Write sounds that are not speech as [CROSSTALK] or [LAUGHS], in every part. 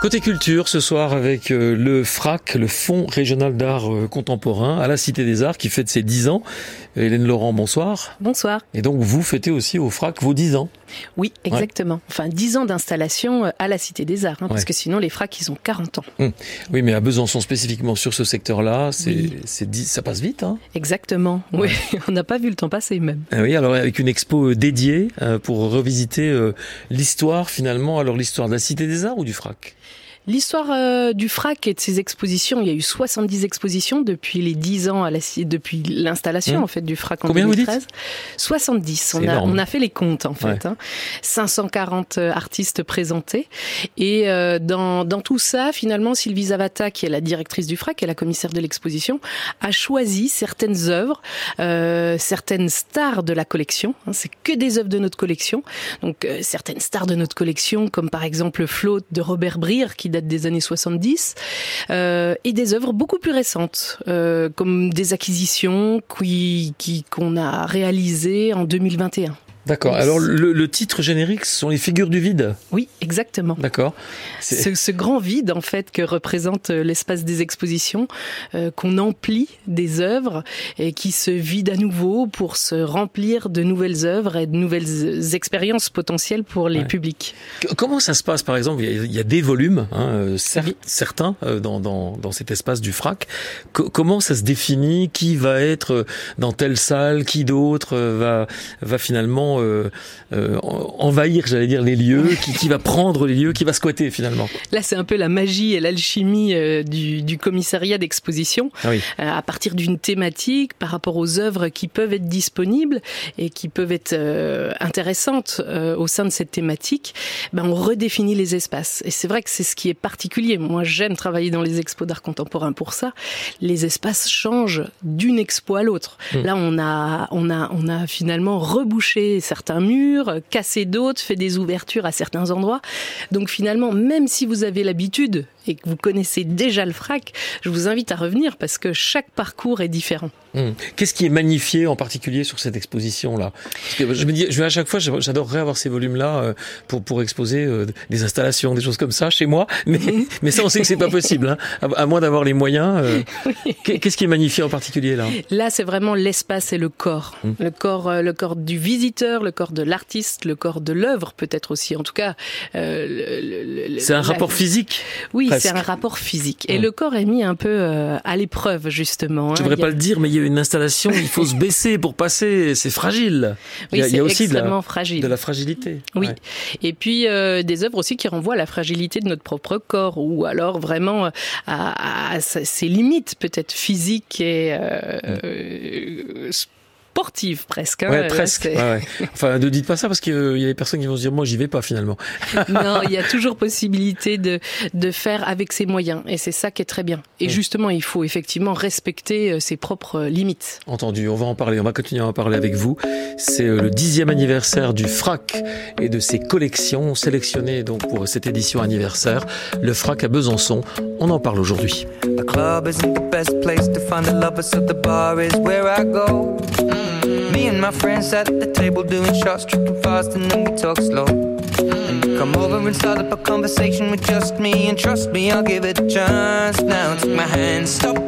Côté culture, ce soir avec euh, le FRAC, le Fonds régional d'art euh, contemporain, à la Cité des Arts, qui fête ses 10 ans. Hélène Laurent, bonsoir. Bonsoir. Et donc vous fêtez aussi au FRAC vos 10 ans. Oui, exactement. Enfin, 10 ans d'installation euh, à la Cité des Arts, hein, parce que sinon les FRAC, ils ont 40 ans. Hum. Oui, mais à Besançon spécifiquement sur ce secteur-là, c'est, ça passe vite. Hein exactement. Oui, [LAUGHS] on n'a pas vu le temps passer même. Ah oui, alors avec une expo dédiée pour revisiter l'histoire finalement, alors l'histoire de la Cité des Arts ou du FRAC? L'histoire euh, du FRAC et de ses expositions, il y a eu 70 expositions depuis les 10 ans, à la, depuis l'installation mmh. en fait du FRAC en Combien 2013. Vous dites? 70. On a, on a, fait les comptes en fait. Hein. 540 euh, artistes présentés. Et euh, dans, dans, tout ça, finalement, Sylvie Zavata, qui est la directrice du FRAC et la commissaire de l'exposition, a choisi certaines œuvres, euh, certaines stars de la collection. Hein, C'est que des œuvres de notre collection. Donc certaines stars de notre collection, comme par exemple Flotte de Robert Brier, qui des années 70, euh, et des œuvres beaucoup plus récentes, euh, comme des acquisitions qui qu'on a réalisées en 2021. D'accord. Alors le, titre générique, ce sont les figures du vide. Oui, exactement. D'accord. Ce, ce, grand vide en fait que représente euh, l'espace des expositions, euh, qu'on emplit des œuvres et qui se vide à nouveau pour se remplir de nouvelles œuvres et de nouvelles expériences potentielles pour les publics. Comment ça se passe par exemple? Il y, a, des volumes, hein, euh, certains dans, dans, dans, cet espace du FRAC. comment ça se définit? Qui va être dans telle salle? Qui d'autre va va finalement euh, euh, envahir, j'allais dire, les lieux, qui, qui, va prendre les lieux, qui va squatter finalement. Là, c'est un peu la magie et l'alchimie euh, du, du, commissariat d'exposition. Ah à partir d'une thématique, par rapport aux œuvres qui peuvent être disponibles et qui peuvent être intéressantes au sein de cette thématique, ben, on redéfinit les espaces. Et c'est vrai que c'est ce qui est particulier. Moi, j'aime travailler dans les expos d'art contemporain pour ça. Les espaces changent d'une expo à l'autre. Hmm. Là, on a, on a, on a finalement rebouché certains murs, casser d'autres, fait des ouvertures à certains endroits. Donc finalement, même si vous avez l'habitude et que vous connaissez déjà le frac, je vous invite à revenir parce que chaque parcours est différent. Hmm. Qu'est-ce qui est magnifié en particulier sur cette exposition-là? Je me dis, je, à chaque fois, j'adorerais avoir ces volumes-là euh, pour, pour exposer euh, des installations, des choses comme ça chez moi, [LAUGHS] mais, mais ça, on sait que c'est pas possible, hein, à, moins d'avoir les moyens. Euh. [LAUGHS] Qu'est-ce qui est magnifié en particulier là? Là, c'est vraiment l'espace et le corps. Hmm. Le corps, le corps du visiteur, le corps de l'artiste, le corps de l'œuvre peut-être aussi. En tout cas, c'est un rapport physique. Oui, c'est un rapport physique. Et le corps est mis un peu euh, à l'épreuve, justement. Je ne hein. voudrais pas le dire, mais il y a une installation, il faut se [LAUGHS] baisser pour passer, c'est fragile. Oui, il y a, aussi de la, fragile. de la fragilité. Oui. Et puis euh, des œuvres aussi qui renvoient à la fragilité de notre propre corps, ou alors vraiment euh, à, ses limites peut-être physiques et euh, sportive presque. Hein, ouais, presque. Ouais, ouais. Enfin, ne dites pas ça parce qu'il y a des personnes qui vont se dire moi j'y vais pas finalement. [LAUGHS] non, il y a toujours possibilité de de faire avec ses moyens et c'est ça qui est très bien. Et justement, il faut effectivement respecter euh, ses propres limites. Entendu. On va en parler. On va continuer à en parler avec vous. C'est euh, le dixième anniversaire du FRAC et de ses collections sélectionnées donc pour cette édition anniversaire. Le FRAC à Besançon. On en parle aujourd'hui. Me and my friends at the table doing shots, tripping fast, and then we talk slow. And come over and start up a conversation with just me, and trust me, I'll give it a chance. Now take my hand, stop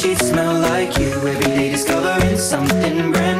sheets smell like you. Every day discovering something brand new.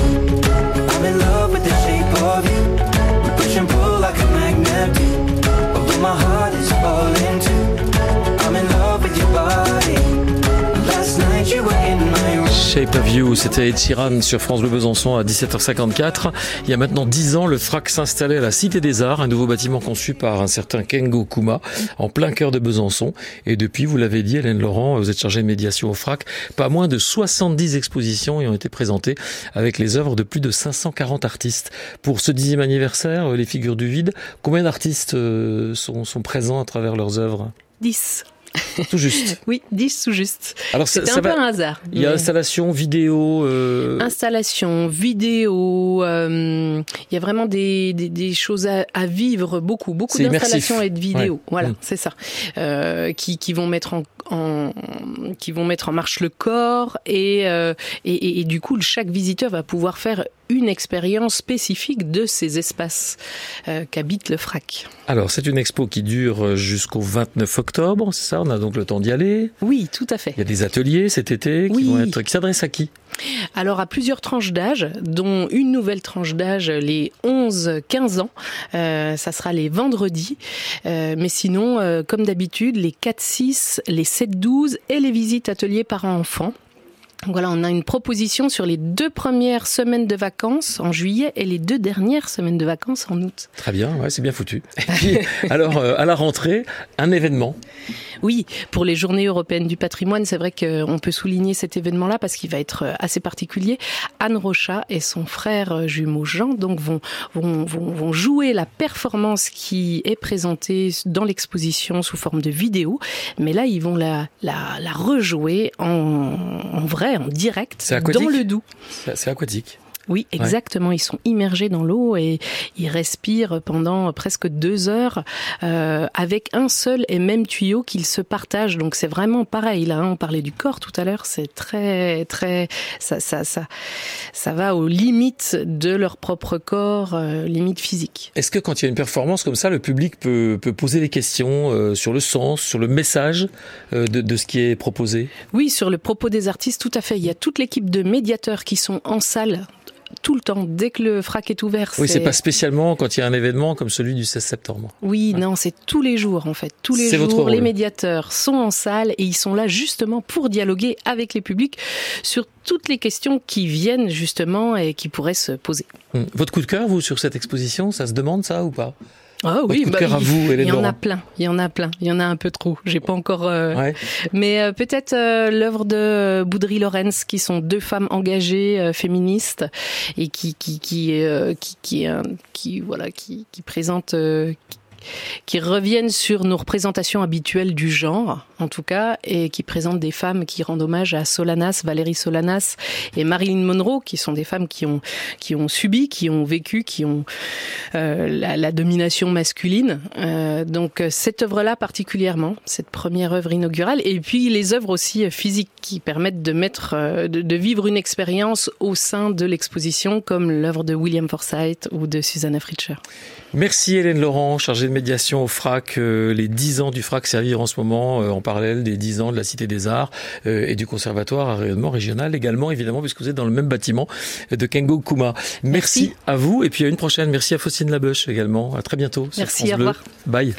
C'était Ed sur France Bleu Besançon à 17h54. Il y a maintenant 10 ans, le FRAC s'installait à la Cité des Arts, un nouveau bâtiment conçu par un certain Kengo Kuma, en plein cœur de Besançon. Et depuis, vous l'avez dit, Hélène Laurent, vous êtes chargée de médiation au FRAC, pas moins de 70 expositions y ont été présentées avec les œuvres de plus de 540 artistes. Pour ce dixième anniversaire, les figures du vide, combien d'artistes euh, sont, sont présents à travers leurs œuvres? 10. Tout juste. [LAUGHS] oui, 10 tout juste. Alors c'est un peu un hasard. Il y a installation, vidéo. Euh... Installation, vidéo. Euh, il y a vraiment des, des, des choses à, à, vivre, beaucoup, beaucoup d'installations et de vidéos. Ouais. Voilà, mmh. c'est ça. Euh, qui, qui vont mettre en, en, qui vont mettre en marche le corps et, euh, et, et, et, du coup, chaque visiteur va pouvoir faire une expérience spécifique de ces espaces euh, qu'habite le FRAC. Alors, c'est une expo qui dure jusqu'au 29 octobre, c'est ça? On a donc le temps d'y aller? Oui, tout à fait. Il y a des ateliers cet été qui, oui. vont être, qui s'adressent à qui? Alors à plusieurs tranches d'âge, dont une nouvelle tranche d'âge, les 11-15 ans, euh, ça sera les vendredis, euh, mais sinon, euh, comme d'habitude, les 4-6, les 7-12 et les visites ateliers parents-enfants. Voilà, on a une proposition sur les deux premières semaines de vacances en juillet et les deux dernières semaines de vacances en août. Très bien, ouais, c'est bien foutu. [LAUGHS] Et puis, alors, euh, à la rentrée, un événement. Oui, pour les Journées européennes du patrimoine, c'est vrai qu'on peut souligner cet événement-là parce qu'il va être assez particulier. Anne Rocha et son frère jumeau Jean donc vont, vont, vont, vont jouer la performance qui est présentée dans l'exposition sous forme de vidéo, mais là ils vont la, la, la rejouer en, en vrai en direct dans le Doubs. C'est aquatique. Oui, exactement. Ouais. Ils sont immergés dans l'eau et ils respirent pendant presque deux heures euh, avec un seul et même tuyau qu'ils se partagent. Donc c'est vraiment pareil. Là, on parlait du corps tout à l'heure. C'est très, très, ça, ça, ça, ça va aux limites de leur propre corps, euh, limites physiques. Est-ce que quand il y a une performance comme ça, le public peut, peut poser des questions euh, sur le sens, sur le message euh, de, de ce qui est proposé? Oui, sur le propos des artistes, tout à fait. Il y a toute l'équipe de médiateurs qui sont en salle tout le temps, dès que le frac est ouvert. Oui, c'est pas spécialement quand il y a un événement comme celui du 16 septembre. Oui, ouais. non, c'est tous les jours en fait. Tous les jours, les médiateurs sont en salle et ils sont là justement pour dialoguer avec les publics sur toutes les questions qui viennent justement et qui pourraient se poser. Hum. Votre coup de cœur, vous, sur cette exposition, ça se demande ça ou pas? Ah oui, bah, il, vous, il y en a plein, il y en a plein, il y en a un peu trop. J'ai pas encore, euh... ouais. mais euh, peut-être euh, l'œuvre de Boudry Lorenz, qui sont deux femmes engagées euh, féministes et qui qui qui qui qui, qui, qui voilà qui, qui présentent qui reviennent sur nos représentations habituelles du genre, en tout cas, et qui présentent des femmes qui rendent hommage à Solanas, Valérie Solanas et Marilyn Monroe, qui sont des femmes qui ont, qui subi, qui ont vécu, qui ont euh, la, domination masculine. Euh, donc cette œuvre-là particulièrement, cette première œuvre inaugurale, et puis les œuvres aussi physiques qui permettent de mettre, euh, de, de vivre une expérience au sein de l'exposition, comme l'œuvre de William Forsythe ou de Susanna Fritscher. Merci Hélène Laurent, chargée de médiation au FRAC. Euh, les 10 ans du FRAC servir en ce moment euh, en parallèle des 10 ans de la Cité des Arts euh, et du Conservatoire à rayonnement régional également, évidemment, puisque vous êtes dans le même bâtiment de Kengo Kuma. Merci, à vous et puis à une prochaine. Merci à Faustine Labeuche également. À très bientôt. Merci, au revoir. Bye.